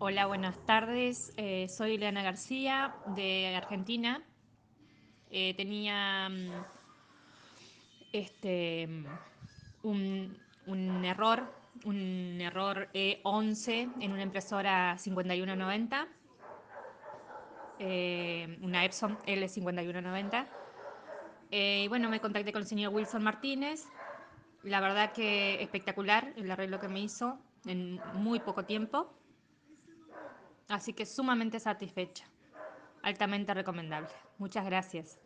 Hola, buenas tardes. Eh, soy Ileana García de Argentina. Eh, tenía mm, este, mm, un, un error, un error E11 en una impresora 5190, eh, una Epson L5190. Eh, y bueno, me contacté con el señor Wilson Martínez. La verdad que espectacular el arreglo que me hizo en muy poco tiempo. Así que sumamente satisfecha. Altamente recomendable. Muchas gracias.